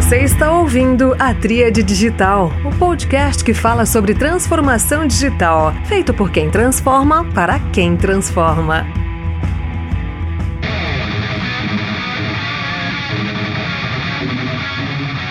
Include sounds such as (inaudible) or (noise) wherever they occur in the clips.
Você está ouvindo a Tríade Digital, o podcast que fala sobre transformação digital, feito por quem transforma para quem transforma.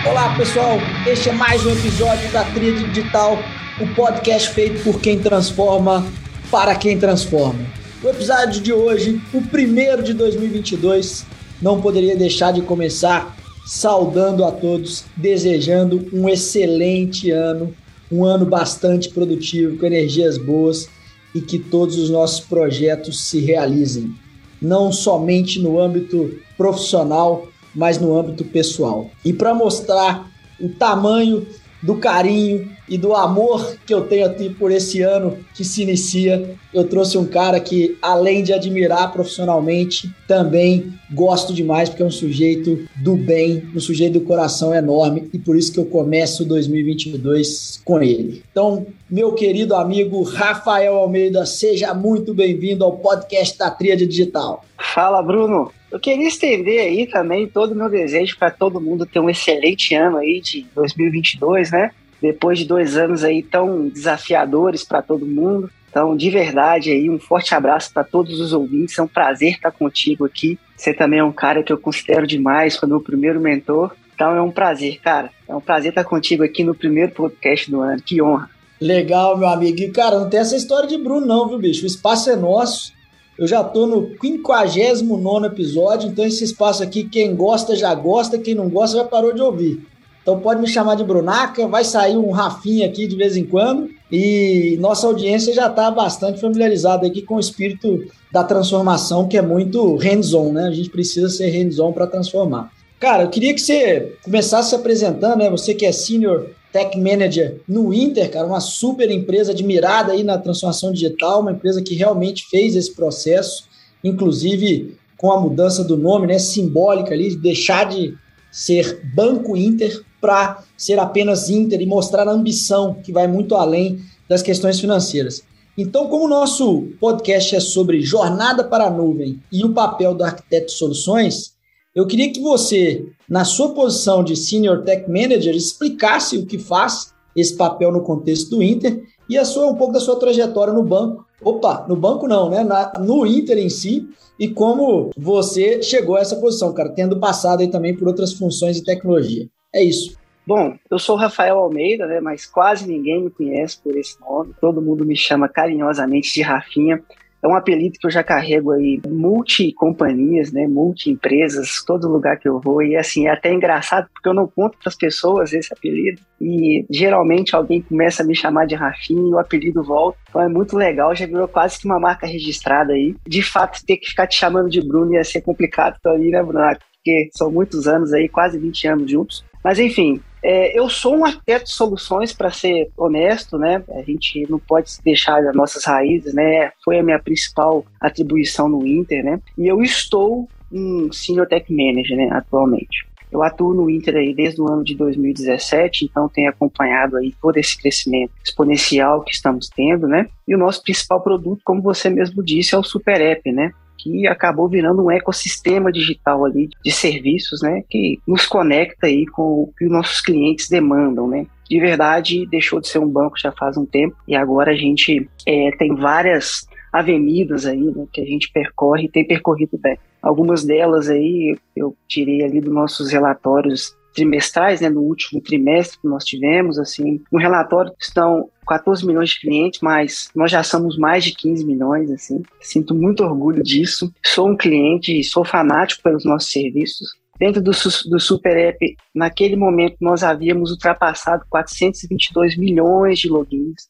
Olá pessoal, este é mais um episódio da Tríade Digital, o podcast feito por quem transforma para quem transforma. O episódio de hoje, o primeiro de 2022, não poderia deixar de começar saudando a todos, desejando um excelente ano, um ano bastante produtivo, com energias boas e que todos os nossos projetos se realizem, não somente no âmbito profissional, mas no âmbito pessoal. E para mostrar o tamanho do carinho e do amor que eu tenho aqui por esse ano que se inicia. Eu trouxe um cara que, além de admirar profissionalmente, também gosto demais, porque é um sujeito do bem, um sujeito do coração enorme, e por isso que eu começo 2022 com ele. Então, meu querido amigo Rafael Almeida, seja muito bem-vindo ao podcast da Tríade Digital. Fala, Bruno. Eu queria estender aí também todo o meu desejo para todo mundo ter um excelente ano aí de 2022, né? Depois de dois anos aí tão desafiadores para todo mundo. Então, de verdade aí, um forte abraço para todos os ouvintes. É um prazer estar contigo aqui. Você também é um cara que eu considero demais, foi meu primeiro mentor. Então é um prazer, cara. É um prazer estar contigo aqui no primeiro podcast do ano. Que honra. Legal, meu amigo. E, cara, não tem essa história de Bruno, não, viu, bicho? O espaço é nosso. Eu já tô no 59 episódio, então esse espaço aqui, quem gosta já gosta, quem não gosta já parou de ouvir. Então pode me chamar de Brunaca, vai sair um Rafinha aqui de vez em quando. E nossa audiência já está bastante familiarizada aqui com o espírito da transformação, que é muito hands-on, né? A gente precisa ser hands-on para transformar. Cara, eu queria que você começasse se apresentando, né? Você que é senior Tech Manager no Inter, cara, uma super empresa admirada aí na transformação digital, uma empresa que realmente fez esse processo, inclusive com a mudança do nome, né, simbólica ali, de deixar de ser Banco Inter para ser apenas Inter e mostrar a ambição que vai muito além das questões financeiras. Então, como o nosso podcast é sobre jornada para a nuvem e o papel do arquiteto de soluções, eu queria que você, na sua posição de Senior Tech Manager, explicasse o que faz esse papel no contexto do Inter e a sua, um pouco da sua trajetória no banco. Opa, no banco não, né? Na, no Inter em si e como você chegou a essa posição, cara, tendo passado aí também por outras funções de tecnologia. É isso. Bom, eu sou Rafael Almeida, né, mas quase ninguém me conhece por esse nome. Todo mundo me chama carinhosamente de Rafinha. É um apelido que eu já carrego aí multi-companhias, né, multi-empresas, todo lugar que eu vou. E assim, é até engraçado porque eu não conto para as pessoas esse apelido. E geralmente alguém começa a me chamar de Rafinha e o apelido volta. Então é muito legal, já virou quase que uma marca registrada aí. De fato, ter que ficar te chamando de Bruno ia ser complicado mim, né, Bruno? Porque são muitos anos aí, quase 20 anos juntos. Mas enfim, é, eu sou um arquiteto de soluções, para ser honesto, né? A gente não pode deixar as nossas raízes, né? Foi a minha principal atribuição no Inter, né? E eu estou um Senior Tech Manager, né, atualmente. Eu atuo no Inter aí desde o ano de 2017, então tenho acompanhado aí todo esse crescimento exponencial que estamos tendo, né? E o nosso principal produto, como você mesmo disse, é o Super App, né? Que acabou virando um ecossistema digital ali de serviços, né, que nos conecta aí com o que os nossos clientes demandam, né. De verdade, deixou de ser um banco já faz um tempo e agora a gente é, tem várias avenidas aí né, que a gente percorre e tem percorrido bem. Algumas delas aí eu tirei ali dos nossos relatórios trimestrais, né, no último trimestre que nós tivemos, assim, no relatório estão 14 milhões de clientes, mas nós já somos mais de 15 milhões, assim. Sinto muito orgulho disso. Sou um cliente, sou fanático pelos nossos serviços. Dentro do, do Super App, naquele momento, nós havíamos ultrapassado 422 milhões de logins.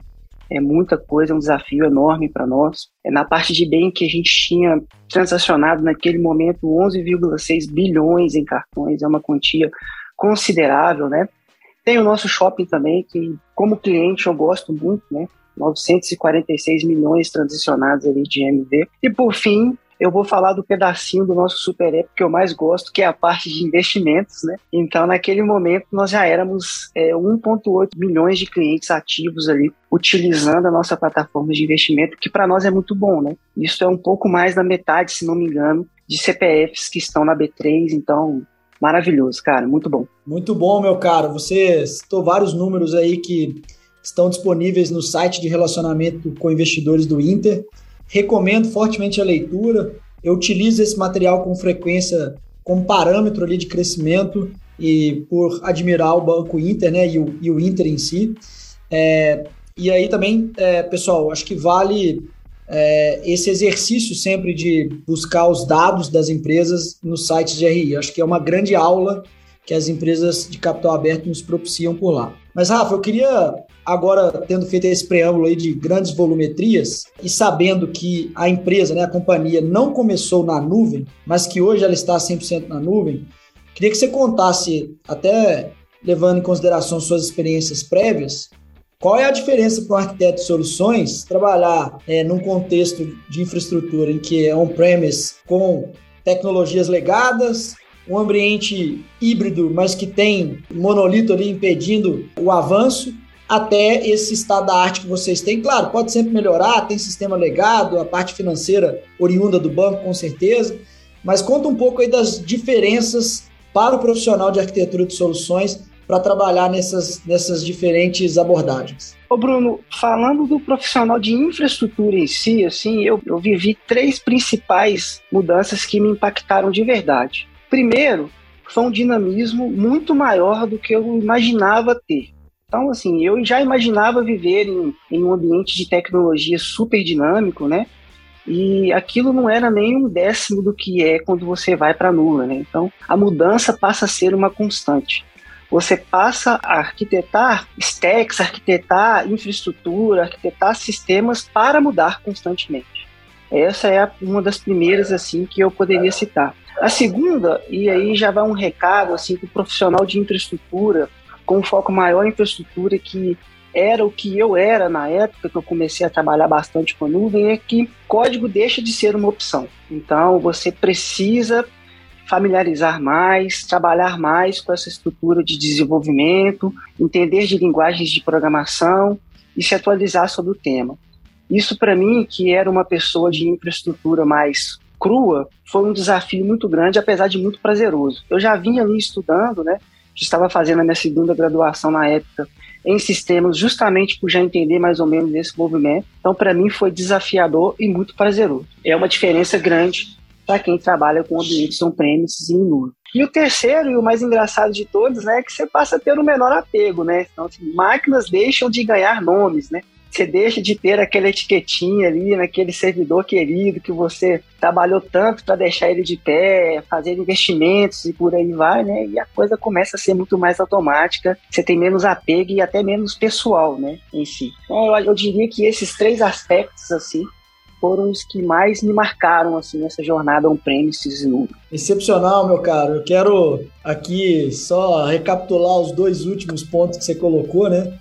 É muita coisa, é um desafio enorme para nós. É na parte de bem que a gente tinha transacionado naquele momento 11,6 bilhões em cartões, é uma quantia considerável, né? Tem o nosso shopping também, que como cliente eu gosto muito, né? 946 milhões transicionados ali de MV. E por fim, eu vou falar do pedacinho do nosso Super App que eu mais gosto, que é a parte de investimentos, né? Então, naquele momento, nós já éramos é, 1,8 milhões de clientes ativos ali, utilizando a nossa plataforma de investimento, que para nós é muito bom, né? Isso é um pouco mais da metade, se não me engano, de CPFs que estão na B3, então maravilhoso, cara, muito bom. Muito bom, meu caro. Você citou vários números aí que estão disponíveis no site de relacionamento com investidores do Inter. Recomendo fortemente a leitura. Eu utilizo esse material com frequência como parâmetro ali de crescimento e por admirar o Banco Inter, né, e o, e o Inter em si. É, e aí também, é, pessoal, acho que vale é, esse exercício sempre de buscar os dados das empresas no site de RI. Acho que é uma grande aula que as empresas de capital aberto nos propiciam por lá. Mas, Rafa, eu queria, agora, tendo feito esse preâmbulo aí de grandes volumetrias e sabendo que a empresa, né, a companhia, não começou na nuvem, mas que hoje ela está 100% na nuvem, queria que você contasse, até levando em consideração suas experiências prévias, qual é a diferença para um arquiteto de soluções trabalhar é, num contexto de infraestrutura em que é on-premise com tecnologias legadas, um ambiente híbrido, mas que tem monolito ali impedindo o avanço, até esse estado da arte que vocês têm. Claro, pode sempre melhorar, tem sistema legado, a parte financeira oriunda do banco, com certeza, mas conta um pouco aí das diferenças para o profissional de arquitetura de soluções para trabalhar nessas, nessas diferentes abordagens. Ô Bruno, falando do profissional de infraestrutura em si, assim, eu, eu vivi três principais mudanças que me impactaram de verdade. Primeiro, foi um dinamismo muito maior do que eu imaginava ter. Então, assim, eu já imaginava viver em, em um ambiente de tecnologia super dinâmico, né? E aquilo não era nem um décimo do que é quando você vai para a nuvem, né? Então, a mudança passa a ser uma constante você passa a arquitetar stacks, arquitetar infraestrutura, arquitetar sistemas para mudar constantemente. Essa é uma das primeiras assim que eu poderia citar. A segunda, e aí já vai um recado assim para o profissional de infraestrutura, com foco maior em infraestrutura, que era o que eu era na época que eu comecei a trabalhar bastante com nuvem, é que código deixa de ser uma opção. Então você precisa familiarizar mais, trabalhar mais com essa estrutura de desenvolvimento, entender de linguagens de programação e se atualizar sobre o tema. Isso para mim, que era uma pessoa de infraestrutura mais crua, foi um desafio muito grande, apesar de muito prazeroso. Eu já vinha ali estudando, né? Estava fazendo a minha segunda graduação na época em sistemas, justamente por já entender mais ou menos esse movimento. Então, para mim, foi desafiador e muito prazeroso. É uma diferença grande para quem trabalha com ambientes on-premises e em nuvem. E o terceiro e o mais engraçado de todos, né, é que você passa a ter um menor apego, né? Então, assim, máquinas deixam de ganhar nomes, né? Você deixa de ter aquela etiquetinha ali naquele servidor querido que você trabalhou tanto para deixar ele de pé, fazer investimentos e por aí vai, né? E a coisa começa a ser muito mais automática, você tem menos apego e até menos pessoal, né, em si. Então, eu, eu diria que esses três aspectos, assim, foram os que mais me marcaram assim nessa jornada on-premises nuvem. Excepcional, meu caro. Eu quero aqui só recapitular os dois últimos pontos que você colocou, né?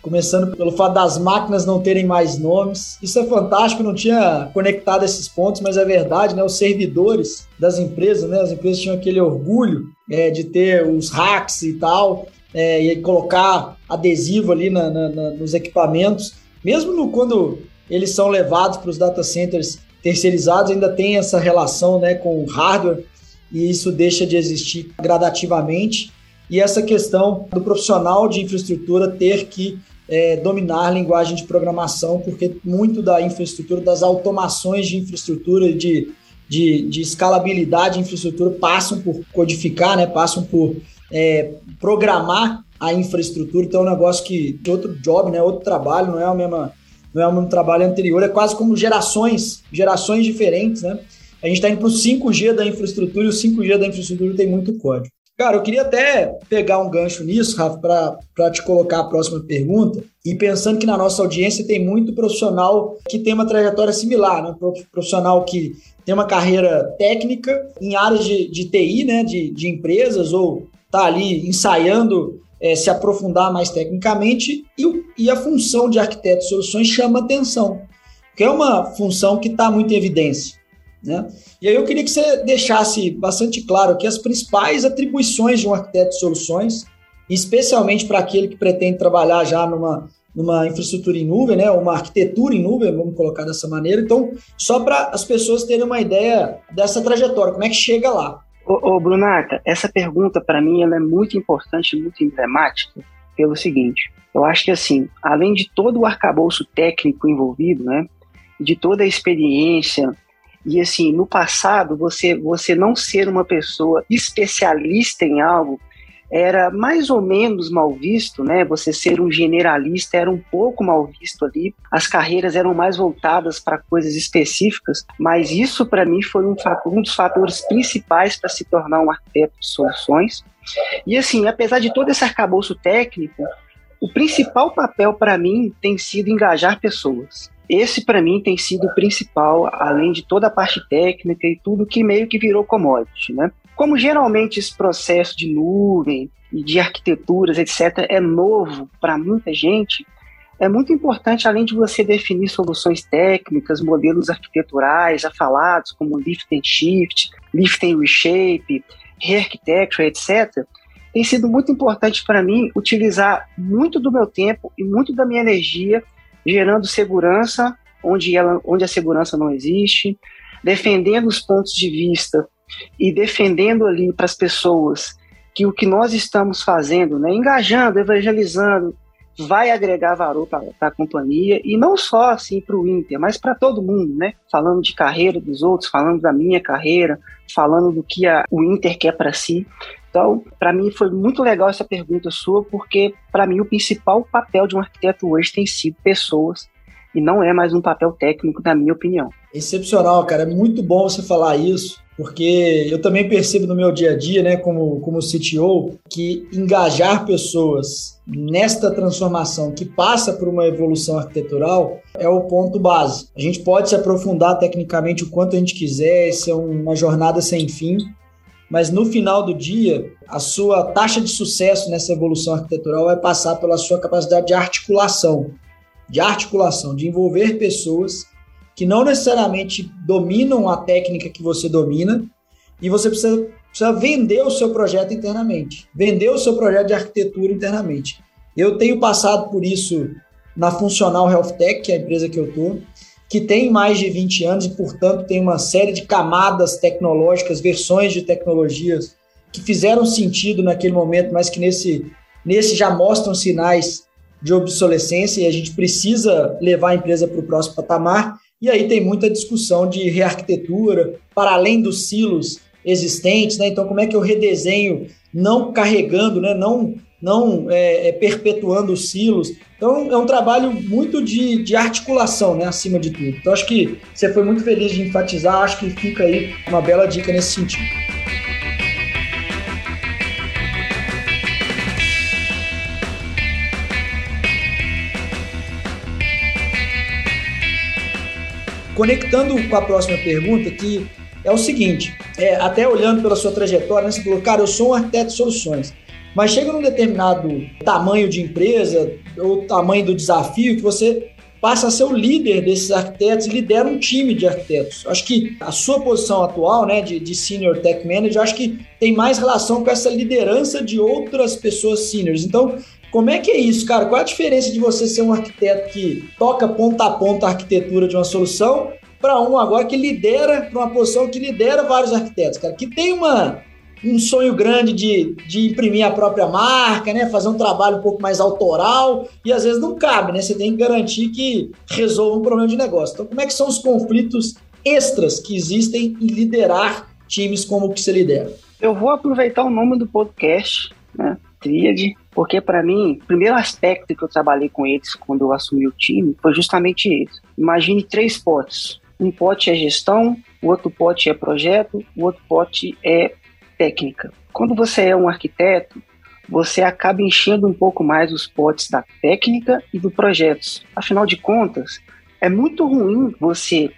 Começando pelo fato das máquinas não terem mais nomes. Isso é fantástico, não tinha conectado esses pontos, mas é verdade, né? Os servidores das empresas, né? As empresas tinham aquele orgulho é, de ter os hacks e tal, é, e colocar adesivo ali na, na, na, nos equipamentos. Mesmo no, quando eles são levados para os data centers terceirizados, ainda tem essa relação né, com o hardware e isso deixa de existir gradativamente. E essa questão do profissional de infraestrutura ter que é, dominar a linguagem de programação, porque muito da infraestrutura, das automações de infraestrutura, de, de, de escalabilidade de infraestrutura, passam por codificar, né, passam por é, programar a infraestrutura. Então, é um negócio que outro job, né, outro trabalho, não é a mesma não é o trabalho anterior, é quase como gerações, gerações diferentes, né? A gente está indo para o 5G da infraestrutura e o 5G da infraestrutura tem muito código. Cara, eu queria até pegar um gancho nisso, Rafa, para te colocar a próxima pergunta. E pensando que na nossa audiência tem muito profissional que tem uma trajetória similar, né? Profissional que tem uma carreira técnica em áreas de, de TI, né? De, de empresas, ou tá ali ensaiando é, se aprofundar mais tecnicamente e, e, a função de arquiteto de soluções chama atenção, que é uma função que está muito em evidência. Né? E aí eu queria que você deixasse bastante claro que as principais atribuições de um arquiteto de soluções, especialmente para aquele que pretende trabalhar já numa, numa infraestrutura em nuvem, né? uma arquitetura em nuvem, vamos colocar dessa maneira. Então, só para as pessoas terem uma ideia dessa trajetória, como é que chega lá. Ô, ô Brunata, essa pergunta para mim ela é muito importante, muito emblemática, pelo seguinte. Eu acho que assim, além de todo o arcabouço técnico envolvido, né, de toda a experiência e assim, no passado, você você não ser uma pessoa especialista em algo era mais ou menos mal visto, né? Você ser um generalista era um pouco mal visto ali. As carreiras eram mais voltadas para coisas específicas, mas isso para mim foi um, um dos fatores principais para se tornar um arquiteto de soluções. E assim, apesar de todo esse arcabouço técnico, o principal papel para mim tem sido engajar pessoas. Esse, para mim, tem sido o principal, além de toda a parte técnica e tudo que meio que virou commodity, né? Como geralmente esse processo de nuvem e de arquiteturas, etc., é novo para muita gente, é muito importante, além de você definir soluções técnicas, modelos arquiteturais já falados, como lift and shift, lift and reshape, re-architecture, etc., tem sido muito importante para mim utilizar muito do meu tempo e muito da minha energia gerando segurança onde, ela, onde a segurança não existe, defendendo os pontos de vista e defendendo ali para as pessoas que o que nós estamos fazendo, né, engajando, evangelizando, vai agregar valor para a companhia e não só assim para o Inter, mas para todo mundo, né? Falando de carreira dos outros, falando da minha carreira, falando do que a, o Inter quer para si. Então, para mim foi muito legal essa pergunta sua, porque para mim o principal papel de um arquiteto hoje tem sido pessoas e não é mais um papel técnico, na minha opinião. Excepcional, cara. É muito bom você falar isso, porque eu também percebo no meu dia a dia, né, como, como CTO, que engajar pessoas nesta transformação que passa por uma evolução arquitetural é o ponto base. A gente pode se aprofundar tecnicamente o quanto a gente quiser, isso é uma jornada sem fim, mas no final do dia, a sua taxa de sucesso nessa evolução arquitetural vai passar pela sua capacidade de articulação, de articulação, de envolver pessoas que não necessariamente dominam a técnica que você domina e você precisa, precisa vender o seu projeto internamente, vender o seu projeto de arquitetura internamente. Eu tenho passado por isso na Funcional Health Tech, que é a empresa que eu estou, que tem mais de 20 anos e, portanto, tem uma série de camadas tecnológicas, versões de tecnologias que fizeram sentido naquele momento, mas que nesse, nesse já mostram sinais de obsolescência e a gente precisa levar a empresa para o próximo patamar. E aí tem muita discussão de rearquitetura, para além dos silos existentes, né? Então, como é que eu redesenho, não carregando, né? não não é, é, perpetuando os silos. Então, é um trabalho muito de, de articulação, né, acima de tudo. Então, acho que você foi muito feliz de enfatizar, acho que fica aí uma bela dica nesse sentido. Conectando com a próxima pergunta, que é o seguinte, é, até olhando pela sua trajetória, né, você falou, cara, eu sou um arquiteto de soluções. Mas chega num determinado tamanho de empresa ou tamanho do desafio que você passa a ser o líder desses arquitetos e lidera um time de arquitetos. Acho que a sua posição atual, né, de, de Senior Tech Manager, acho que tem mais relação com essa liderança de outras pessoas seniors. Então, como é que é isso, cara? Qual é a diferença de você ser um arquiteto que toca ponta a ponta a arquitetura de uma solução para um agora que lidera, para uma posição que lidera vários arquitetos, cara, que tem uma um sonho grande de, de imprimir a própria marca, né? Fazer um trabalho um pouco mais autoral e às vezes não cabe, né? Você tem que garantir que resolva um problema de negócio. Então, como é que são os conflitos extras que existem em liderar times como o que você lidera? Eu vou aproveitar o nome do podcast, né? Tríade, porque para mim, o primeiro aspecto que eu trabalhei com eles quando eu assumi o time foi justamente esse. Imagine três potes. Um pote é gestão, o outro pote é projeto, o outro pote é técnica. Quando você é um arquiteto, você acaba enchendo um pouco mais os potes da técnica e do projetos. Afinal de contas, é muito ruim você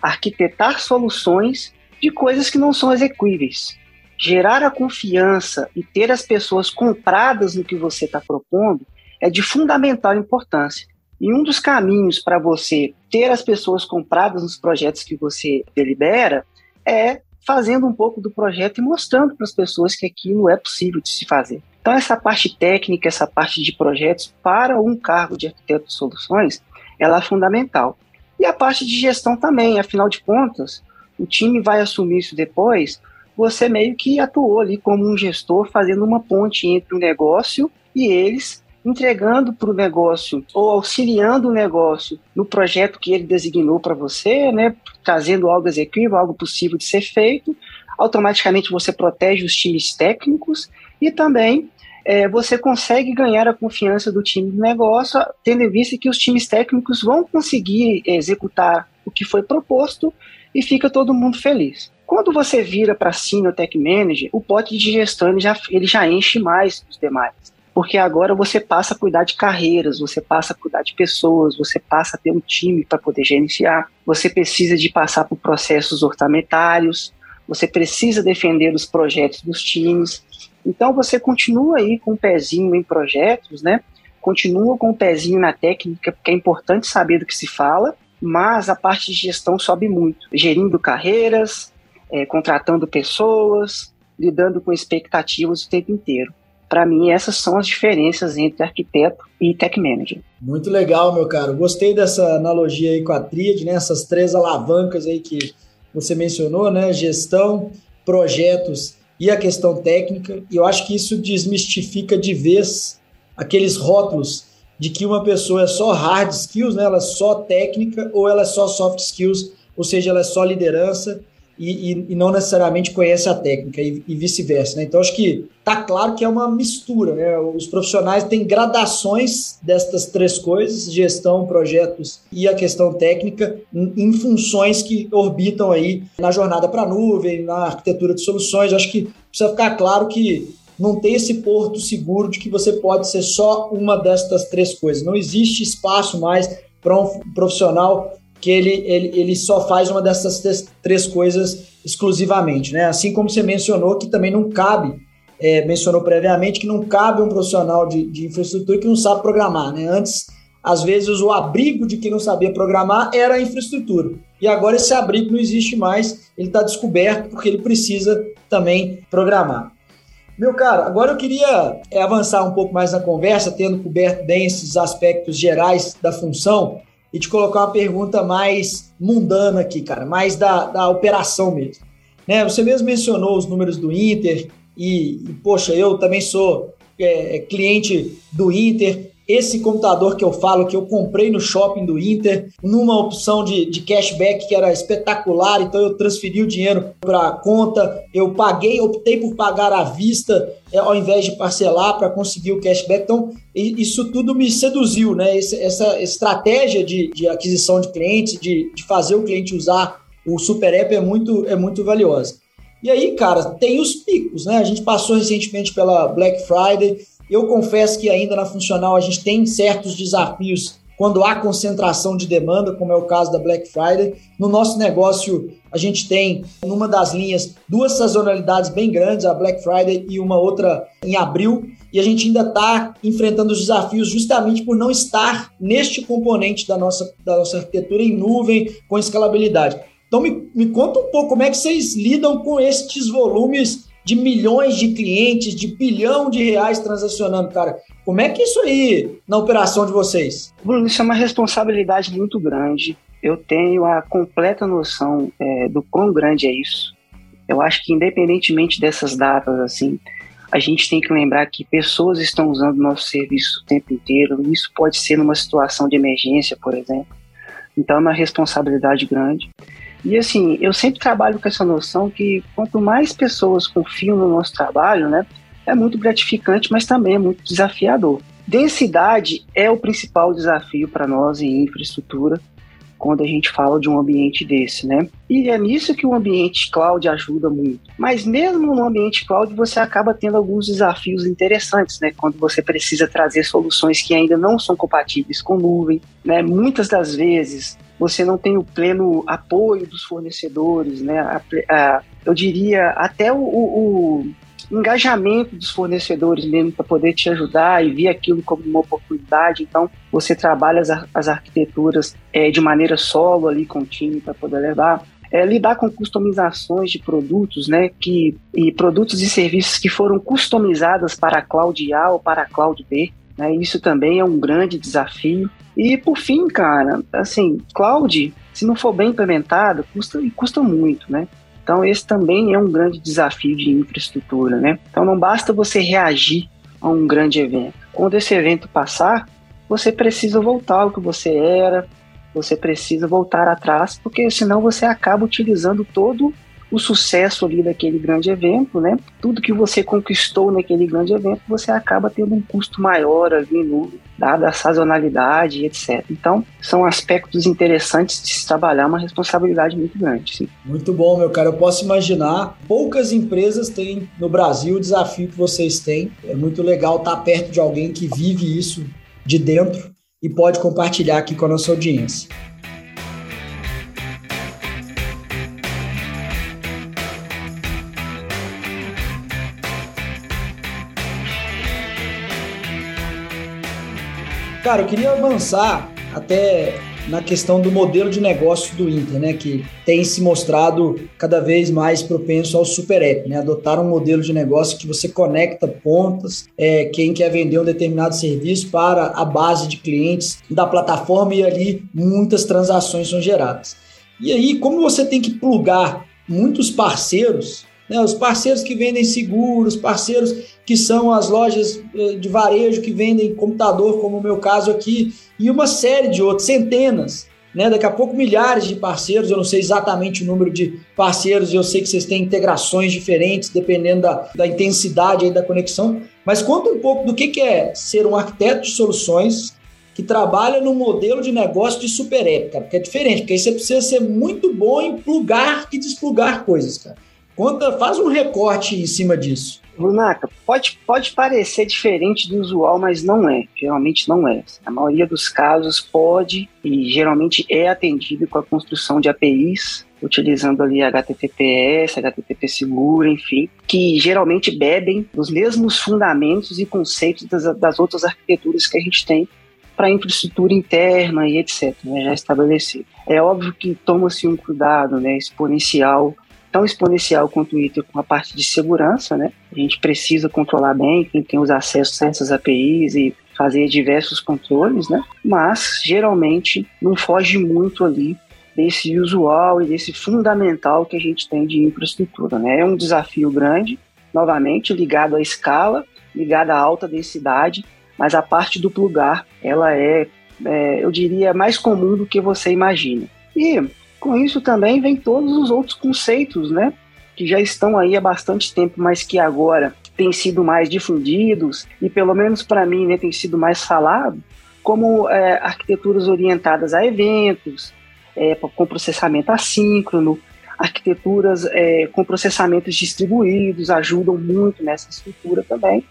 arquitetar soluções de coisas que não são execuíveis. Gerar a confiança e ter as pessoas compradas no que você está propondo é de fundamental importância. E um dos caminhos para você ter as pessoas compradas nos projetos que você delibera é fazendo um pouco do projeto e mostrando para as pessoas que aquilo é possível de se fazer. Então, essa parte técnica, essa parte de projetos para um cargo de arquiteto de soluções, ela é fundamental. E a parte de gestão também, afinal de contas, o time vai assumir isso depois, você meio que atuou ali como um gestor, fazendo uma ponte entre o negócio e eles, entregando para o negócio ou auxiliando o negócio no projeto que ele designou para você, né, trazendo algo executivo, algo possível de ser feito. Automaticamente você protege os times técnicos e também é, você consegue ganhar a confiança do time de negócio, tendo em vista que os times técnicos vão conseguir executar o que foi proposto e fica todo mundo feliz. Quando você vira para Senior Tech Manager, o pote de gestão ele já, ele já enche mais dos demais. Porque agora você passa a cuidar de carreiras, você passa a cuidar de pessoas, você passa a ter um time para poder gerenciar, você precisa de passar por processos orçamentários, você precisa defender os projetos dos times, então você continua aí com o um pezinho em projetos, né? Continua com o um pezinho na técnica, porque é importante saber do que se fala, mas a parte de gestão sobe muito, gerindo carreiras, é, contratando pessoas, lidando com expectativas o tempo inteiro. Para mim, essas são as diferenças entre arquiteto e tech manager. Muito legal, meu caro. Gostei dessa analogia aí com a tríade, né? Essas três alavancas aí que você mencionou, né? Gestão, projetos e a questão técnica, e eu acho que isso desmistifica de vez aqueles rótulos de que uma pessoa é só hard skills, né? ela é só técnica, ou ela é só soft skills, ou seja, ela é só liderança, e, e, e não necessariamente conhece a técnica e, e vice-versa. Né? Então, acho que tá claro que é uma mistura. Né? Os profissionais têm gradações destas três coisas: gestão, projetos e a questão técnica, em, em funções que orbitam aí na jornada para a nuvem, na arquitetura de soluções. Acho que precisa ficar claro que não tem esse porto seguro de que você pode ser só uma destas três coisas. Não existe espaço mais para um profissional que ele, ele, ele só faz uma dessas três coisas exclusivamente, né? Assim como você mencionou que também não cabe, é, mencionou previamente que não cabe um profissional de, de infraestrutura que não sabe programar, né? Antes, às vezes, o abrigo de quem não sabia programar era a infraestrutura. E agora esse abrigo não existe mais, ele está descoberto porque ele precisa também programar. Meu caro, agora eu queria é, avançar um pouco mais na conversa, tendo coberto bem esses aspectos gerais da função e te colocar uma pergunta mais mundana aqui, cara, mais da, da operação mesmo. Né? Você mesmo mencionou os números do Inter e, e poxa, eu também sou é, cliente do Inter esse computador que eu falo que eu comprei no shopping do Inter, numa opção de, de cashback que era espetacular, então eu transferi o dinheiro para a conta, eu paguei, optei por pagar à vista é, ao invés de parcelar para conseguir o cashback. Então, isso tudo me seduziu, né? Essa, estratégia de, de aquisição de clientes, de, de fazer o cliente usar o Super App é muito, é muito valiosa. E aí, cara, tem os picos, né? A gente passou recentemente pela Black Friday, eu confesso que ainda na funcional a gente tem certos desafios quando há concentração de demanda, como é o caso da Black Friday. No nosso negócio, a gente tem, numa das linhas, duas sazonalidades bem grandes, a Black Friday e uma outra em abril, e a gente ainda está enfrentando os desafios justamente por não estar neste componente da nossa, da nossa arquitetura em nuvem, com escalabilidade. Então, me, me conta um pouco como é que vocês lidam com estes volumes de milhões de clientes, de bilhão de reais transacionando, cara. Como é que isso aí na operação de vocês? Bruno, isso é uma responsabilidade muito grande. Eu tenho a completa noção é, do quão grande é isso. Eu acho que independentemente dessas datas, assim, a gente tem que lembrar que pessoas estão usando nosso serviço o tempo inteiro. Isso pode ser numa situação de emergência, por exemplo. Então é uma responsabilidade grande. E assim, eu sempre trabalho com essa noção que quanto mais pessoas confiam no nosso trabalho, né, é muito gratificante, mas também é muito desafiador. Densidade é o principal desafio para nós em infraestrutura quando a gente fala de um ambiente desse, né? E é nisso que o ambiente cloud ajuda muito. Mas mesmo no ambiente cloud você acaba tendo alguns desafios interessantes, né? Quando você precisa trazer soluções que ainda não são compatíveis com nuvem, né? Muitas das vezes você não tem o pleno apoio dos fornecedores, né? A, a, eu diria até o, o, o engajamento dos fornecedores mesmo para poder te ajudar e ver aquilo como uma oportunidade. Então, você trabalha as, as arquiteturas é, de maneira solo ali com o time para poder levar. É, lidar com customizações de produtos, né, que, e produtos e serviços que foram customizadas para a Cloud A ou para a Cloud B. Né, isso também é um grande desafio. E por fim, cara, assim, cloud, se não for bem implementado, custa, custa muito, né? Então, esse também é um grande desafio de infraestrutura, né? Então, não basta você reagir a um grande evento. Quando esse evento passar, você precisa voltar ao que você era, você precisa voltar atrás, porque senão você acaba utilizando todo o sucesso ali daquele grande evento, né? Tudo que você conquistou naquele grande evento, você acaba tendo um custo maior ali no dada a sazonalidade, etc. Então, são aspectos interessantes de se trabalhar, uma responsabilidade muito grande. Sim. Muito bom, meu cara. Eu posso imaginar, poucas empresas têm no Brasil o desafio que vocês têm. É muito legal estar perto de alguém que vive isso de dentro e pode compartilhar aqui com a nossa audiência. Cara, eu queria avançar até na questão do modelo de negócio do Inter, né, que tem se mostrado cada vez mais propenso ao super app, né, adotar um modelo de negócio que você conecta pontas, é, quem quer vender um determinado serviço para a base de clientes da plataforma e ali muitas transações são geradas. E aí, como você tem que plugar muitos parceiros, né, os parceiros que vendem seguros, parceiros que são as lojas eh, de varejo que vendem computador, como o meu caso aqui, e uma série de outros, centenas, né? Daqui a pouco milhares de parceiros, eu não sei exatamente o número de parceiros, eu sei que vocês têm integrações diferentes, dependendo da, da intensidade aí da conexão, mas conta um pouco do que, que é ser um arquiteto de soluções que trabalha no modelo de negócio de super cara, porque é diferente, porque aí você precisa ser muito bom em plugar e desplugar coisas, cara. Conta, faz um recorte em cima disso. Brunaca, pode, pode parecer diferente do usual, mas não é. Geralmente não é. A maioria dos casos pode e geralmente é atendido com a construção de APIs, utilizando ali HTTPS, HTTP seguro, enfim, que geralmente bebem dos mesmos fundamentos e conceitos das, das outras arquiteturas que a gente tem para infraestrutura interna e etc, né, já estabelecido. É óbvio que toma-se um cuidado né, exponencial tão exponencial quanto o ITER com a parte de segurança, né? A gente precisa controlar bem quem tem os acessos a essas APIs e fazer diversos controles, né? Mas geralmente não foge muito ali desse usual e desse fundamental que a gente tem de infraestrutura, né? É um desafio grande, novamente ligado à escala, ligado à alta densidade, mas a parte do plugar, ela é, é eu diria, mais comum do que você imagina. E com isso também vem todos os outros conceitos, né? Que já estão aí há bastante tempo, mas que agora têm sido mais difundidos e pelo menos para mim, né, tem sido mais falado, como é, arquiteturas orientadas a eventos, é, com processamento assíncrono, arquiteturas é, com processamentos distribuídos ajudam muito nessa estrutura também.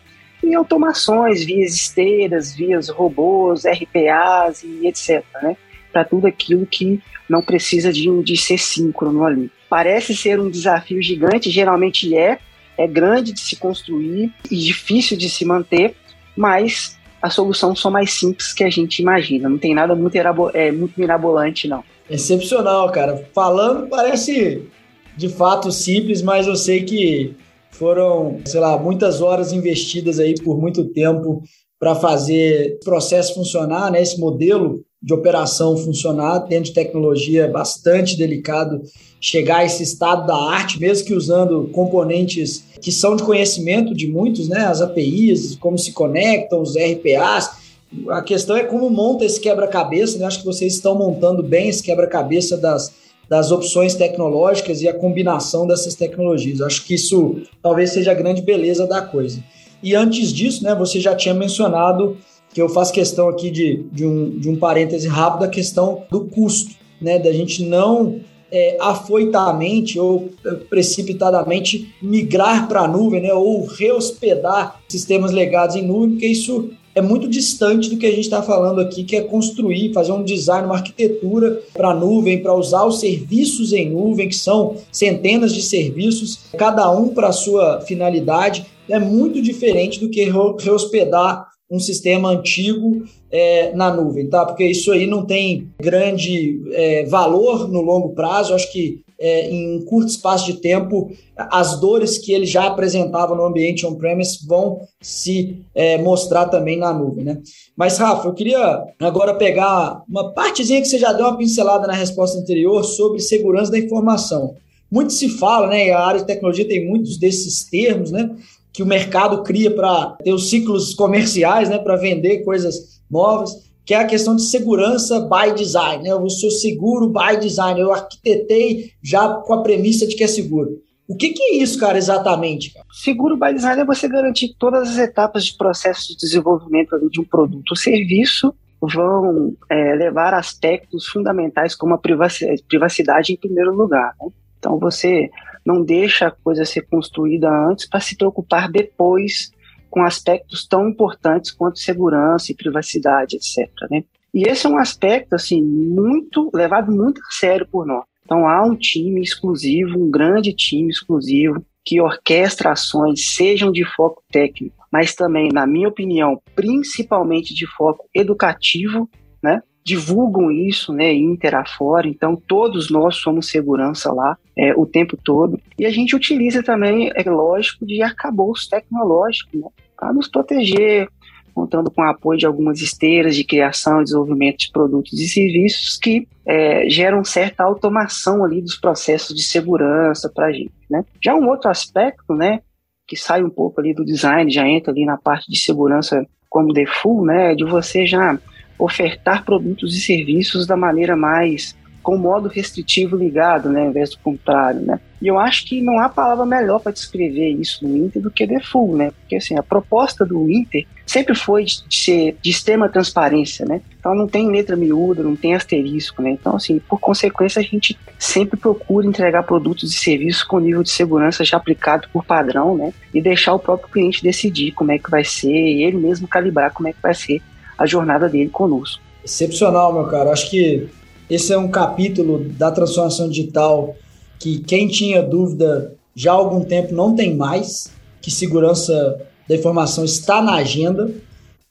E automações, vias esteiras, vias robôs, RPAs e etc. Né? Para tudo aquilo que não precisa de, de ser síncrono ali. Parece ser um desafio gigante, geralmente é, é grande de se construir e difícil de se manter, mas as soluções são mais simples que a gente imagina. Não tem nada muito, é, muito mirabolante, não. Excepcional, cara. Falando parece de fato simples, mas eu sei que foram, sei lá, muitas horas investidas aí por muito tempo para fazer o processo funcionar, né? Esse modelo de operação funcionar dentro de tecnologia é bastante delicado chegar a esse estado da arte, mesmo que usando componentes que são de conhecimento de muitos, né? As APIs, como se conectam, os RPAs. A questão é como monta esse quebra-cabeça, né? Acho que vocês estão montando bem esse quebra-cabeça das, das opções tecnológicas e a combinação dessas tecnologias. Acho que isso talvez seja a grande beleza da coisa. E antes disso, né, você já tinha mencionado que eu faço questão aqui de, de, um, de um parêntese rápido, a questão do custo, né? Da gente não é, afoitamente ou é, precipitadamente migrar para a nuvem, né? Ou rehospedar sistemas legados em nuvem, porque isso é muito distante do que a gente está falando aqui, que é construir, fazer um design, uma arquitetura para nuvem, para usar os serviços em nuvem, que são centenas de serviços, cada um para a sua finalidade. É muito diferente do que rehospedar um sistema antigo é, na nuvem, tá? Porque isso aí não tem grande é, valor no longo prazo. Eu acho que é, em um curto espaço de tempo, as dores que ele já apresentava no ambiente on-premise vão se é, mostrar também na nuvem, né? Mas, Rafa, eu queria agora pegar uma partezinha que você já deu uma pincelada na resposta anterior sobre segurança da informação. muito se fala, né? E a área de tecnologia tem muitos desses termos, né? Que o mercado cria para ter os ciclos comerciais, né? Para vender coisas novas, que é a questão de segurança by design, né? Eu sou seguro by design, eu arquitetei já com a premissa de que é seguro. O que, que, é isso, cara, exatamente? Seguro by design é você garantir que todas as etapas de processo de desenvolvimento de um produto ou serviço vão é, levar aspectos fundamentais como a privacidade em primeiro lugar. Né? Então você não deixa a coisa ser construída antes para se preocupar depois com aspectos tão importantes quanto segurança e privacidade, etc. Né? E esse é um aspecto assim muito levado muito a sério por nós. Então há um time exclusivo, um grande time exclusivo que orquestra ações, sejam de foco técnico, mas também, na minha opinião, principalmente de foco educativo, né? Divulgam isso, né, interafora, então todos nós somos segurança lá é, o tempo todo. E a gente utiliza também, é lógico, de arcabouço tecnológico, né, para nos proteger, contando com o apoio de algumas esteiras de criação e desenvolvimento de produtos e serviços que é, geram certa automação ali dos processos de segurança para a gente. Né? Já um outro aspecto, né, que sai um pouco ali do design, já entra ali na parte de segurança como default, né, de você já ofertar produtos e serviços da maneira mais com modo restritivo ligado, né, ao invés do contrário, né? E eu acho que não há palavra melhor para descrever isso no Inter do que default, né? Porque assim, a proposta do Inter sempre foi de, ser de extrema transparência, né? Então não tem letra miúda, não tem asterisco, né? Então assim, por consequência a gente sempre procura entregar produtos e serviços com nível de segurança já aplicado por padrão, né? E deixar o próprio cliente decidir como é que vai ser, e ele mesmo calibrar como é que vai ser a jornada dele conosco. Excepcional, meu cara. Acho que esse é um capítulo da transformação digital que quem tinha dúvida já há algum tempo não tem mais, que segurança da informação está na agenda.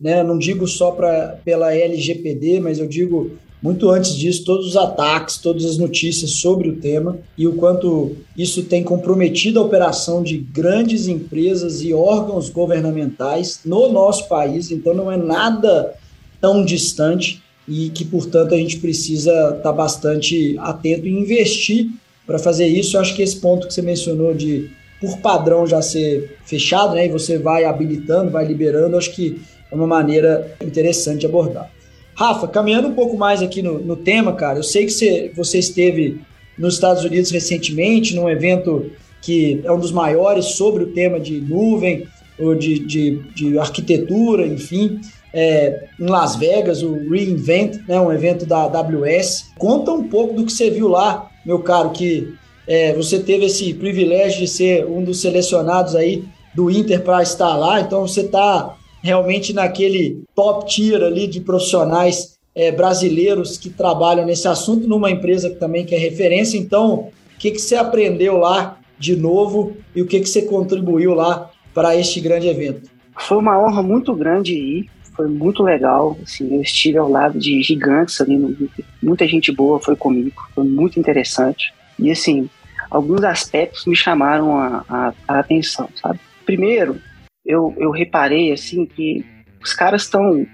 Né? Não digo só pra, pela LGPD, mas eu digo muito antes disso, todos os ataques, todas as notícias sobre o tema e o quanto isso tem comprometido a operação de grandes empresas e órgãos governamentais no nosso país. Então não é nada tão distante e que, portanto, a gente precisa estar tá bastante atento e investir para fazer isso. Eu acho que esse ponto que você mencionou de por padrão já ser fechado, né, e você vai habilitando, vai liberando, acho que é uma maneira interessante de abordar. Rafa, caminhando um pouco mais aqui no, no tema, cara, eu sei que você, você esteve nos Estados Unidos recentemente, num evento que é um dos maiores sobre o tema de nuvem, ou de, de, de arquitetura, enfim é, em Las Vegas, o Reinvent, né, um evento da AWS. Conta um pouco do que você viu lá, meu caro, que é, você teve esse privilégio de ser um dos selecionados aí do Inter para estar lá, então você está realmente naquele top tier ali de profissionais é, brasileiros que trabalham nesse assunto numa empresa também que é referência. Então, o que, que você aprendeu lá de novo e o que, que você contribuiu lá para este grande evento? Foi uma honra muito grande ir foi muito legal. Assim, eu estive ao lado de gigantes ali Muita gente boa foi comigo, foi muito interessante. E assim, alguns aspectos me chamaram a, a, a atenção, sabe? Primeiro, eu, eu reparei assim que os caras estão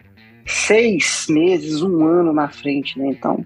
seis meses, um ano na frente, né? Então,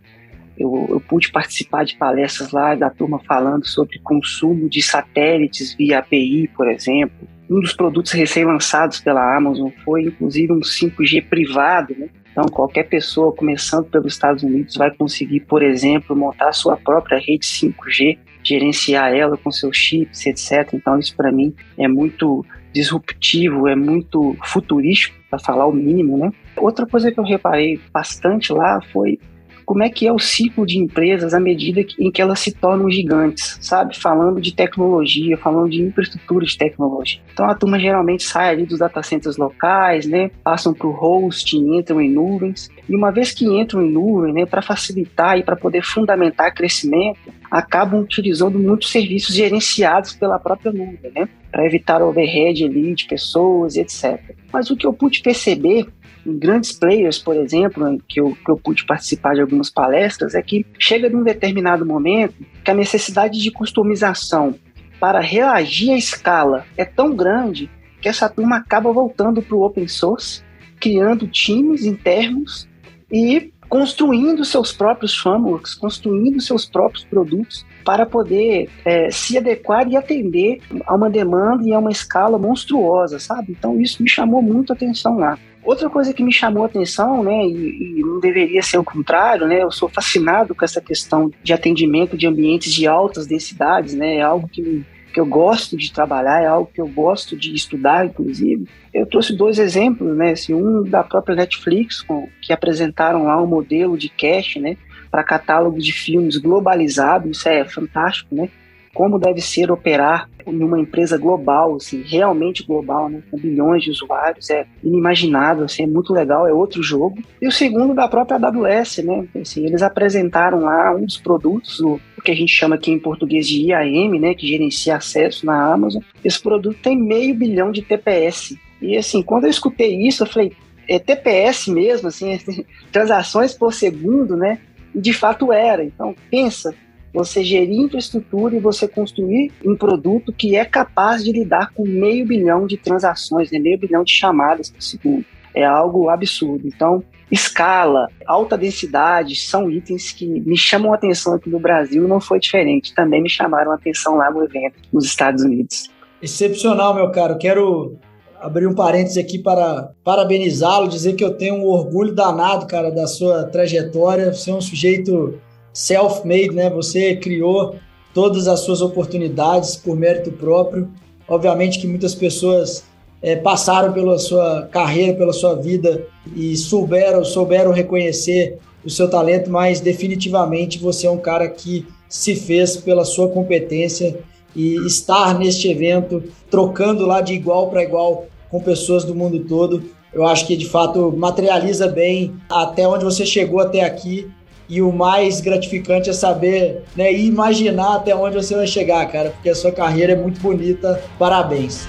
eu, eu, pude participar de palestras lá da turma falando sobre consumo de satélites via API, por exemplo, um dos produtos recém-lançados pela Amazon foi, inclusive, um 5G privado, né? Então, qualquer pessoa começando pelos Estados Unidos vai conseguir, por exemplo, montar sua própria rede 5G, gerenciar ela com seus chips, etc. Então, isso para mim é muito disruptivo, é muito futurístico, para falar o mínimo, né? Outra coisa que eu reparei bastante lá foi como é que é o ciclo de empresas à medida em que elas se tornam gigantes, sabe? Falando de tecnologia, falando de infraestrutura de tecnologia. Então a turma geralmente sai ali dos data centers locais, né? Passam para o hosting, entram em nuvens. E uma vez que entram em nuvem, né, para facilitar e para poder fundamentar crescimento, acabam utilizando muitos serviços gerenciados pela própria nuvem, né? Para evitar overhead ali de pessoas, etc. Mas o que eu pude perceber grandes players, por exemplo, que eu, que eu pude participar de algumas palestras, é que chega num determinado momento que a necessidade de customização para reagir à escala é tão grande que essa turma acaba voltando para o open source, criando times internos e construindo seus próprios frameworks, construindo seus próprios produtos para poder é, se adequar e atender a uma demanda e a uma escala monstruosa, sabe? Então isso me chamou muito a atenção lá. Outra coisa que me chamou a atenção, né, e, e, não deveria ser o contrário, né, eu sou fascinado com essa questão de atendimento de ambientes de altas densidades, né, é algo que que eu gosto de trabalhar, é algo que eu gosto de estudar, inclusive. Eu trouxe dois exemplos, né? Assim, um da própria Netflix, com, que apresentaram lá um modelo de cache, né? Para catálogo de filmes globalizado, isso é fantástico, né? Como deve ser operar em uma empresa global, assim, realmente global, né, com bilhões de usuários, é inimaginável, assim, é muito legal, é outro jogo. E o segundo da própria AWS, né, assim, eles apresentaram lá um dos produtos, o, que a gente chama aqui em português de IAM, né, que gerencia acesso na Amazon. Esse produto tem meio bilhão de TPS. E assim, quando eu escutei isso, eu falei, é TPS mesmo, assim, (laughs) transações por segundo, né? E de fato era. Então, pensa, você gerir infraestrutura e você construir um produto que é capaz de lidar com meio bilhão de transações, né? meio bilhão de chamadas por segundo. É algo absurdo. Então, escala, alta densidade são itens que me chamam a atenção aqui no Brasil não foi diferente. Também me chamaram a atenção lá no evento, nos Estados Unidos. Excepcional, meu caro. Quero abrir um parênteses aqui para parabenizá-lo, dizer que eu tenho um orgulho danado, cara, da sua trajetória. Você é um sujeito self-made, né? Você criou todas as suas oportunidades por mérito próprio. Obviamente que muitas pessoas é, passaram pela sua carreira, pela sua vida e souberam, souberam reconhecer o seu talento, mas definitivamente você é um cara que se fez pela sua competência e estar neste evento, trocando lá de igual para igual com pessoas do mundo todo, eu acho que de fato materializa bem até onde você chegou até aqui e o mais gratificante é saber né, e imaginar até onde você vai chegar, cara, porque a sua carreira é muito bonita. Parabéns.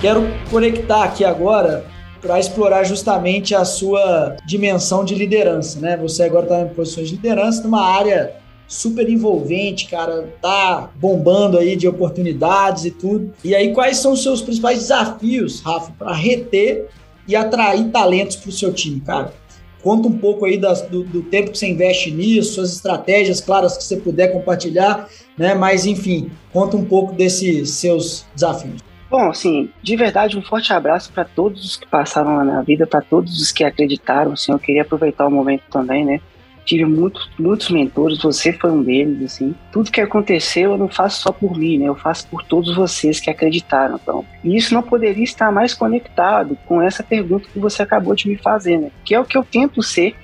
Quero conectar aqui agora para explorar justamente a sua dimensão de liderança, né? Você agora está em posições de liderança numa área super envolvente, cara, tá bombando aí de oportunidades e tudo. E aí, quais são os seus principais desafios, Rafa, para reter e atrair talentos para o seu time, cara? Conta um pouco aí das, do, do, tempo que você investe nisso, suas estratégias claras que você puder compartilhar, né? Mas enfim, conta um pouco desses seus desafios. Bom, assim, de verdade, um forte abraço para todos os que passaram na vida, para todos os que acreditaram. Assim, eu queria aproveitar o momento também, né? Tive muitos, muitos mentores, você foi um deles, assim. Tudo que aconteceu eu não faço só por mim, né? Eu faço por todos vocês que acreditaram, então. E isso não poderia estar mais conectado com essa pergunta que você acabou de me fazer, né? Que é o que eu tento ser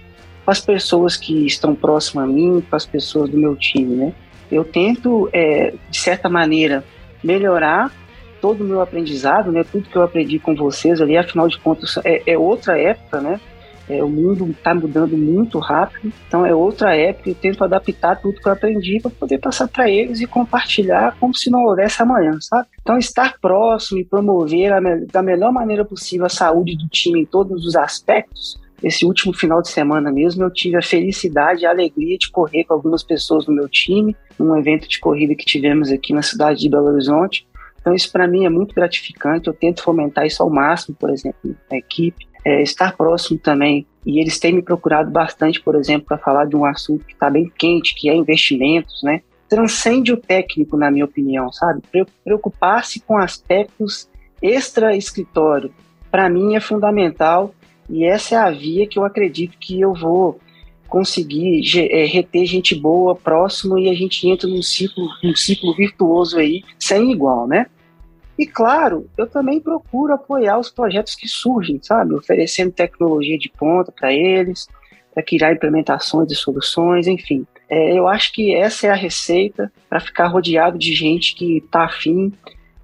com as pessoas que estão próximas a mim, com as pessoas do meu time, né? Eu tento, é, de certa maneira, melhorar todo o meu aprendizado, né? Tudo que eu aprendi com vocês ali, afinal de contas, é, é outra época, né? É, o mundo está mudando muito rápido, então é outra época. Eu tento adaptar tudo que eu aprendi para poder passar para eles e compartilhar como se não houvesse amanhã, sabe? Então, estar próximo e promover a, da melhor maneira possível a saúde do time em todos os aspectos. Esse último final de semana mesmo, eu tive a felicidade e a alegria de correr com algumas pessoas do meu time, num evento de corrida que tivemos aqui na cidade de Belo Horizonte. Então, isso para mim é muito gratificante. Eu tento fomentar isso ao máximo, por exemplo, na equipe é, estar próximo também. E eles têm me procurado bastante, por exemplo, para falar de um assunto que está bem quente, que é investimentos, né? Transcende o técnico, na minha opinião, sabe? Preocupar-se com aspectos extra-escritório, para mim é fundamental e essa é a via que eu acredito que eu vou conseguir é, reter gente boa próximo e a gente entra num ciclo, num ciclo virtuoso aí, sem igual, né? E claro, eu também procuro apoiar os projetos que surgem, sabe? Oferecendo tecnologia de ponta para eles, para criar implementações e soluções, enfim. É, eu acho que essa é a receita para ficar rodeado de gente que está afim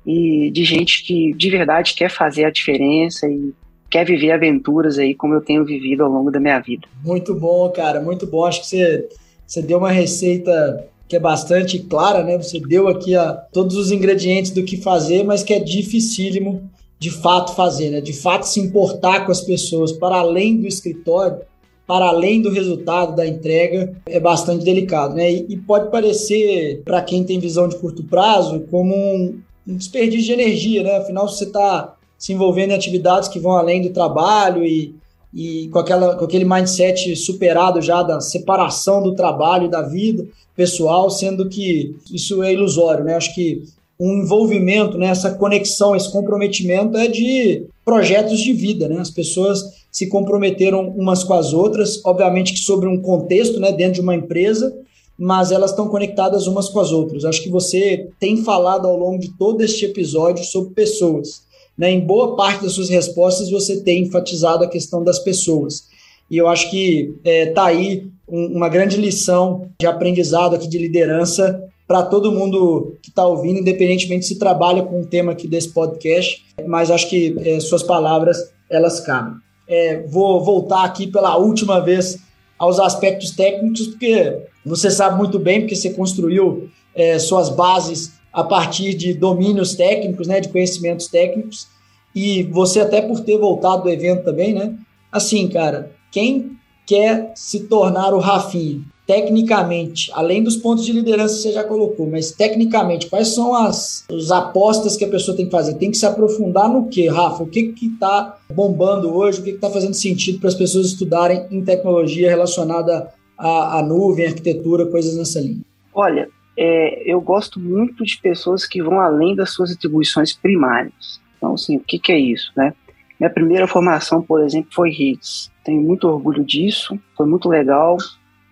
e de gente que de verdade quer fazer a diferença e quer viver aventuras aí como eu tenho vivido ao longo da minha vida. Muito bom, cara, muito bom. Acho que você, você deu uma receita que é bastante clara, né? Você deu aqui a, todos os ingredientes do que fazer, mas que é dificílimo de fato fazer, né? De fato se importar com as pessoas para além do escritório, para além do resultado da entrega, é bastante delicado, né? E, e pode parecer, para quem tem visão de curto prazo, como um, um desperdício de energia, né? Afinal, você está se envolvendo em atividades que vão além do trabalho e, e com, aquela, com aquele mindset superado já da separação do trabalho da vida pessoal, sendo que isso é ilusório, né? Acho que um envolvimento, né, essa conexão, esse comprometimento é de projetos de vida, né? As pessoas se comprometeram umas com as outras, obviamente que sobre um contexto, né, dentro de uma empresa, mas elas estão conectadas umas com as outras. Acho que você tem falado ao longo de todo este episódio sobre pessoas. Né? Em boa parte das suas respostas, você tem enfatizado a questão das pessoas. E eu acho que está é, tá aí um, uma grande lição de aprendizado aqui de liderança para todo mundo que está ouvindo, independentemente se trabalha com o tema aqui desse podcast, mas acho que é, suas palavras elas cabem. É, vou voltar aqui pela última vez aos aspectos técnicos, porque você sabe muito bem, porque você construiu é, suas bases a partir de domínios técnicos, né, de conhecimentos técnicos, e você até por ter voltado do evento também, né? Assim, cara, quem quer se tornar o Rafinha? tecnicamente, além dos pontos de liderança que você já colocou, mas tecnicamente, quais são as, as apostas que a pessoa tem que fazer? Tem que se aprofundar no que, Rafa? O que está bombando hoje? O que está fazendo sentido para as pessoas estudarem em tecnologia relacionada à, à nuvem, arquitetura, coisas nessa linha? Olha, é, eu gosto muito de pessoas que vão além das suas atribuições primárias. Então, assim, o que, que é isso, né? Minha primeira formação, por exemplo, foi redes. Tenho muito orgulho disso, foi muito legal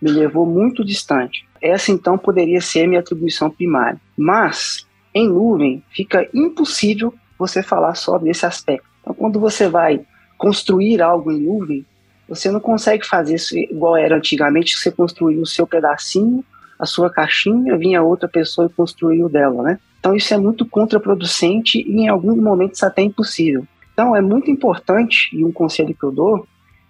me levou muito distante. Essa então poderia ser minha atribuição primária. Mas em nuvem fica impossível você falar só desse aspecto. Então, quando você vai construir algo em nuvem, você não consegue fazer isso igual era antigamente, você construiu o seu pedacinho, a sua caixinha, vinha outra pessoa e construiu dela, né? Então isso é muito contraproducente e em alguns momentos até impossível. Então é muito importante, e um conselho que eu dou,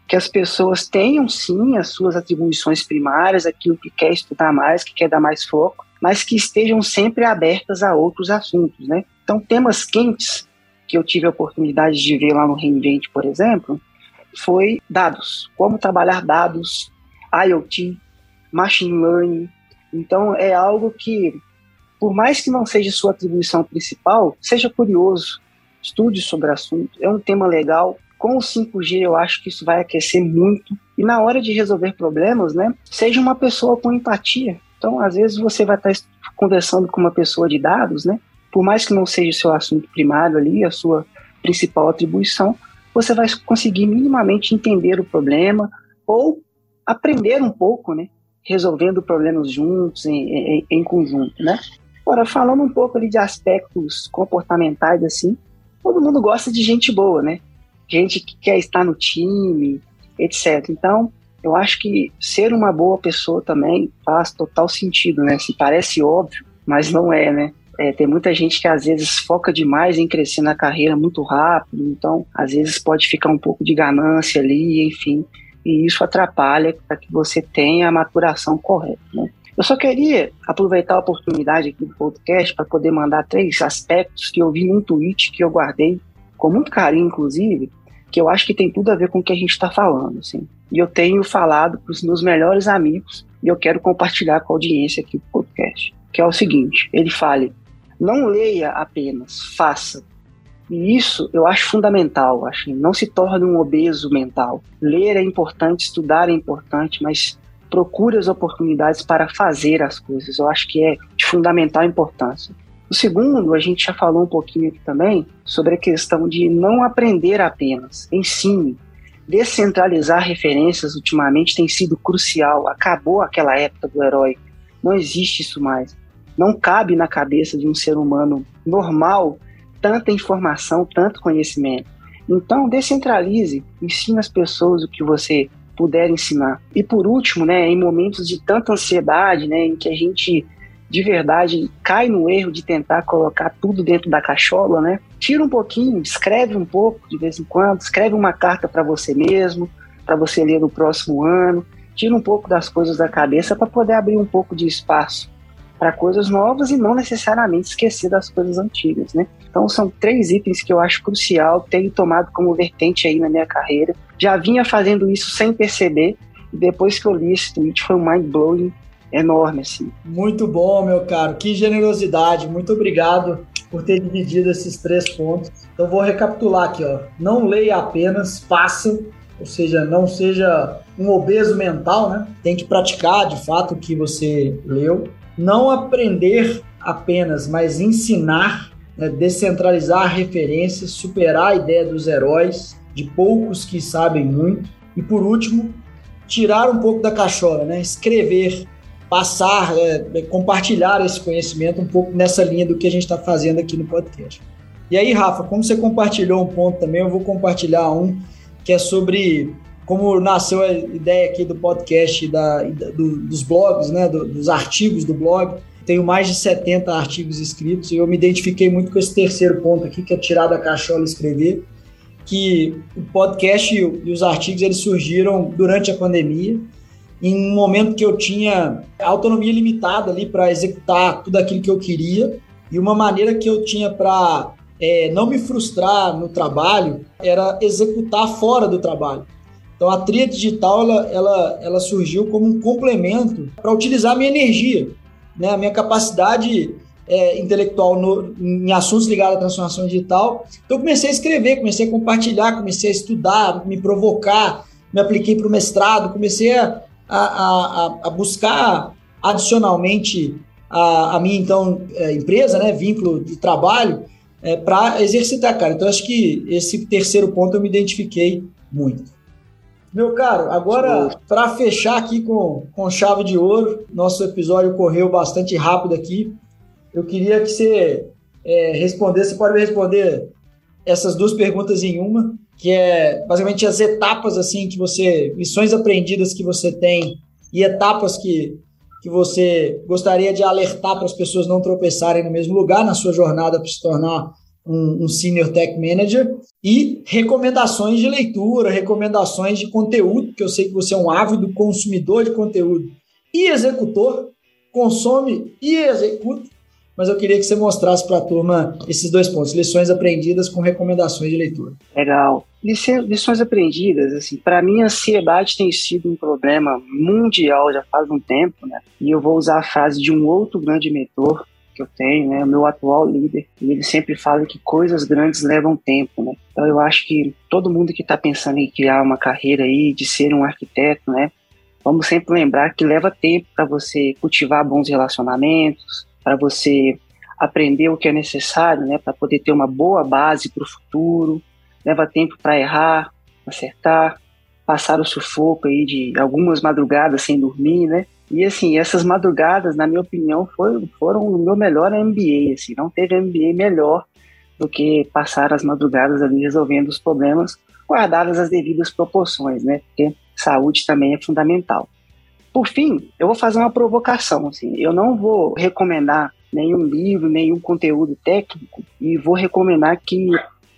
que as pessoas tenham sim as suas atribuições primárias, aquilo que quer estudar mais, que quer dar mais foco, mas que estejam sempre abertas a outros assuntos, né? Então, temas quentes que eu tive a oportunidade de ver lá no Reinvent, por exemplo, foi dados, como trabalhar dados, IoT, machine learning. Então, é algo que, por mais que não seja sua atribuição principal, seja curioso, estude sobre o assunto. É um tema legal, com o 5G, eu acho que isso vai aquecer muito. E na hora de resolver problemas, né, seja uma pessoa com empatia. Então, às vezes, você vai estar conversando com uma pessoa de dados, né? Por mais que não seja o seu assunto primário ali, a sua principal atribuição, você vai conseguir minimamente entender o problema ou aprender um pouco, né? Resolvendo problemas juntos, em, em, em conjunto, né? Agora, falando um pouco ali de aspectos comportamentais, assim, todo mundo gosta de gente boa, né? gente que quer estar no time, etc. Então, eu acho que ser uma boa pessoa também faz total sentido, né? Se parece óbvio, mas não é, né? É, tem muita gente que às vezes foca demais em crescer na carreira muito rápido, então às vezes pode ficar um pouco de ganância ali, enfim, e isso atrapalha para que você tenha a maturação correta, né? Eu só queria aproveitar a oportunidade aqui do podcast para poder mandar três aspectos que eu vi num tweet que eu guardei com muito carinho, inclusive, que eu acho que tem tudo a ver com o que a gente está falando, assim. E eu tenho falado para os meus melhores amigos e eu quero compartilhar com a audiência aqui do podcast, que é o seguinte: ele fale, não leia apenas, faça. E isso eu acho fundamental, acho. Não se torne um obeso mental. Ler é importante, estudar é importante, mas procure as oportunidades para fazer as coisas. Eu acho que é de fundamental importância. O segundo, a gente já falou um pouquinho aqui também sobre a questão de não aprender apenas, ensine. Descentralizar referências ultimamente tem sido crucial. Acabou aquela época do herói. Não existe isso mais. Não cabe na cabeça de um ser humano normal tanta informação, tanto conhecimento. Então, descentralize, ensine as pessoas o que você puder ensinar. E por último, né, em momentos de tanta ansiedade, né, em que a gente de verdade cai no erro de tentar colocar tudo dentro da cachola, né? Tira um pouquinho, escreve um pouco de vez em quando, escreve uma carta para você mesmo, para você ler no próximo ano. Tira um pouco das coisas da cabeça para poder abrir um pouco de espaço para coisas novas e não necessariamente esquecer das coisas antigas, né? Então são três itens que eu acho crucial, tenho tomado como vertente aí na minha carreira. Já vinha fazendo isso sem perceber e depois que eu li esse tweet foi um mind blowing enorme, assim. Muito bom, meu caro. Que generosidade. Muito obrigado por ter dividido esses três pontos. Então vou recapitular aqui, ó. Não leia apenas, faça, ou seja, não seja um obeso mental, né? Tem que praticar de fato o que você leu. Não aprender apenas, mas ensinar, né? descentralizar referências, superar a ideia dos heróis, de poucos que sabem muito. E por último, tirar um pouco da cachola, né? Escrever, passar, é, é, compartilhar esse conhecimento um pouco nessa linha do que a gente está fazendo aqui no podcast. E aí, Rafa, como você compartilhou um ponto também, eu vou compartilhar um que é sobre como nasceu a ideia aqui do podcast, da, do, dos blogs, né, do, dos artigos do blog. Tenho mais de 70 artigos escritos e eu me identifiquei muito com esse terceiro ponto aqui, que é tirar da cachola e escrever, que o podcast e os artigos eles surgiram durante a pandemia em um momento que eu tinha autonomia limitada ali para executar tudo aquilo que eu queria e uma maneira que eu tinha para é, não me frustrar no trabalho era executar fora do trabalho. Então a tria digital ela, ela, ela surgiu como um complemento para utilizar a minha energia, né, a minha capacidade é, intelectual no, em assuntos ligados à transformação digital. Então comecei a escrever, comecei a compartilhar, comecei a estudar, me provocar, me apliquei para o mestrado, comecei a, a, a, a buscar adicionalmente a, a minha então é, empresa, né, vínculo de trabalho, é, para exercitar, cara. Então acho que esse terceiro ponto eu me identifiquei muito. Meu caro, agora para fechar aqui com, com chave de ouro, nosso episódio correu bastante rápido aqui. Eu queria que você é, respondesse, você pode responder essas duas perguntas em uma que é basicamente as etapas assim que você, lições aprendidas que você tem e etapas que, que você gostaria de alertar para as pessoas não tropeçarem no mesmo lugar na sua jornada para se tornar um, um, senior tech manager e recomendações de leitura, recomendações de conteúdo, que eu sei que você é um ávido consumidor de conteúdo e executor, consome e executa mas eu queria que você mostrasse para a turma esses dois pontos, lições aprendidas com recomendações de leitura. Legal. Lições aprendidas, assim, para mim a ansiedade tem sido um problema mundial já faz um tempo, né? E eu vou usar a frase de um outro grande mentor que eu tenho, né, o meu atual líder, e ele sempre fala que coisas grandes levam tempo, né? Então eu acho que todo mundo que está pensando em criar uma carreira aí, de ser um arquiteto, né, vamos sempre lembrar que leva tempo para você cultivar bons relacionamentos, para você aprender o que é necessário, né, para poder ter uma boa base para o futuro. Leva tempo para errar, acertar, passar o sufoco aí de algumas madrugadas sem dormir, né? E assim, essas madrugadas, na minha opinião, foram, foram o meu melhor MBA, assim, não teve MBA melhor do que passar as madrugadas ali resolvendo os problemas, guardadas as devidas proporções, né? Porque saúde também é fundamental. Por fim, eu vou fazer uma provocação. Assim, eu não vou recomendar nenhum livro, nenhum conteúdo técnico e vou recomendar que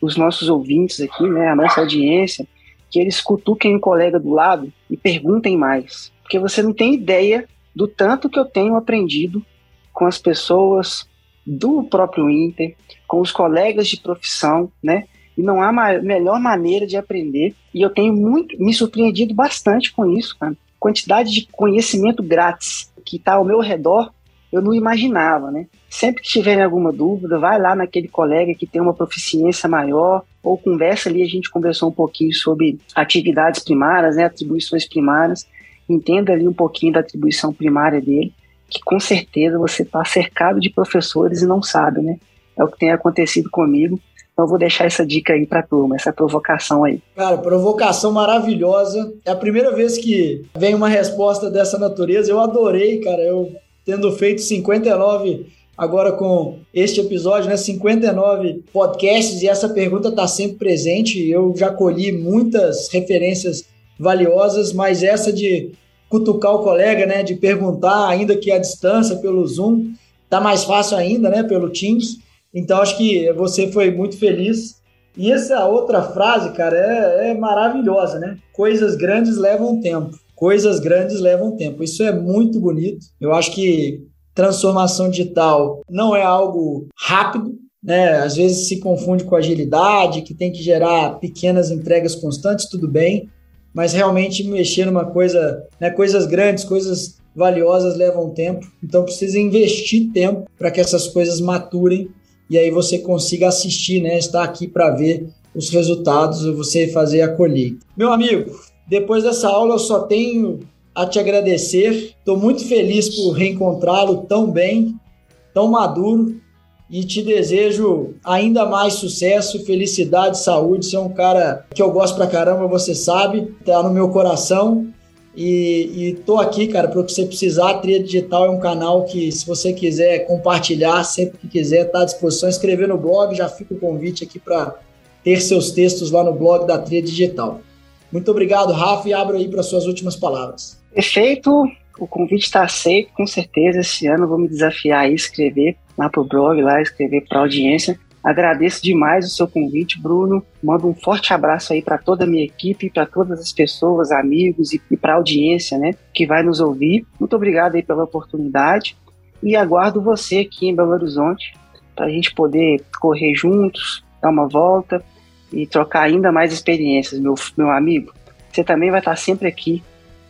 os nossos ouvintes aqui, né, a nossa audiência, que eles cutuquem um colega do lado e perguntem mais, porque você não tem ideia do tanto que eu tenho aprendido com as pessoas do próprio Inter, com os colegas de profissão, né? E não há ma melhor maneira de aprender. E eu tenho muito me surpreendido bastante com isso, cara quantidade de conhecimento grátis que está ao meu redor, eu não imaginava, né? Sempre que tiverem alguma dúvida, vai lá naquele colega que tem uma proficiência maior, ou conversa ali, a gente conversou um pouquinho sobre atividades primárias, né, atribuições primárias, entenda ali um pouquinho da atribuição primária dele, que com certeza você está cercado de professores e não sabe, né? É o que tem acontecido comigo. Então vou deixar essa dica aí para a turma, essa provocação aí. Cara, provocação maravilhosa. É a primeira vez que vem uma resposta dessa natureza. Eu adorei, cara. Eu tendo feito 59 agora com este episódio, né, 59 podcasts e essa pergunta está sempre presente. Eu já colhi muitas referências valiosas, mas essa de cutucar o colega, né, de perguntar, ainda que à distância pelo Zoom, tá mais fácil ainda, né, pelo Teams. Então acho que você foi muito feliz. E essa outra frase, cara, é, é maravilhosa, né? Coisas grandes levam tempo. Coisas grandes levam tempo. Isso é muito bonito. Eu acho que transformação digital não é algo rápido, né? Às vezes se confunde com agilidade, que tem que gerar pequenas entregas constantes, tudo bem, mas realmente mexer numa coisa, né, coisas grandes, coisas valiosas levam tempo, então precisa investir tempo para que essas coisas maturem e aí você consiga assistir, né? Estar aqui para ver os resultados você fazer a colheita. Meu amigo, depois dessa aula eu só tenho a te agradecer. Estou muito feliz por reencontrá-lo tão bem, tão maduro e te desejo ainda mais sucesso, felicidade, saúde. Você é um cara que eu gosto pra caramba, você sabe, tá no meu coração. E, e tô aqui, cara, para o que você precisar. A Tria Digital é um canal que, se você quiser compartilhar, sempre que quiser, tá à disposição. Escrever no blog, já fica o convite aqui para ter seus textos lá no blog da Tria Digital. Muito obrigado, Rafa, e abro aí para suas últimas palavras. Perfeito. O convite está aceito, com certeza. Esse ano vou me desafiar a escrever lá para o blog, lá escrever para audiência. Agradeço demais o seu convite, Bruno. Mando um forte abraço aí para toda a minha equipe, para todas as pessoas, amigos e, e para a audiência, né, que vai nos ouvir. Muito obrigado aí pela oportunidade e aguardo você aqui em Belo Horizonte para a gente poder correr juntos, dar uma volta e trocar ainda mais experiências, meu, meu amigo. Você também vai estar sempre aqui,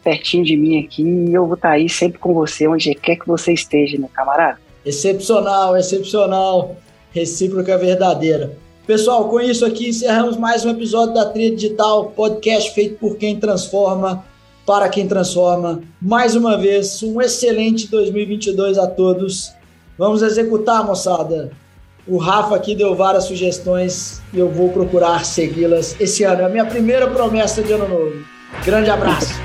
pertinho de mim aqui, e eu vou estar aí sempre com você, onde quer que você esteja, meu camarada. Excepcional, excepcional. Recíproca verdadeira. Pessoal, com isso aqui encerramos mais um episódio da Trilha Digital, podcast feito por quem transforma, para quem transforma. Mais uma vez, um excelente 2022 a todos. Vamos executar, moçada. O Rafa aqui deu várias sugestões e eu vou procurar segui-las esse ano. É a minha primeira promessa de ano novo. Grande abraço.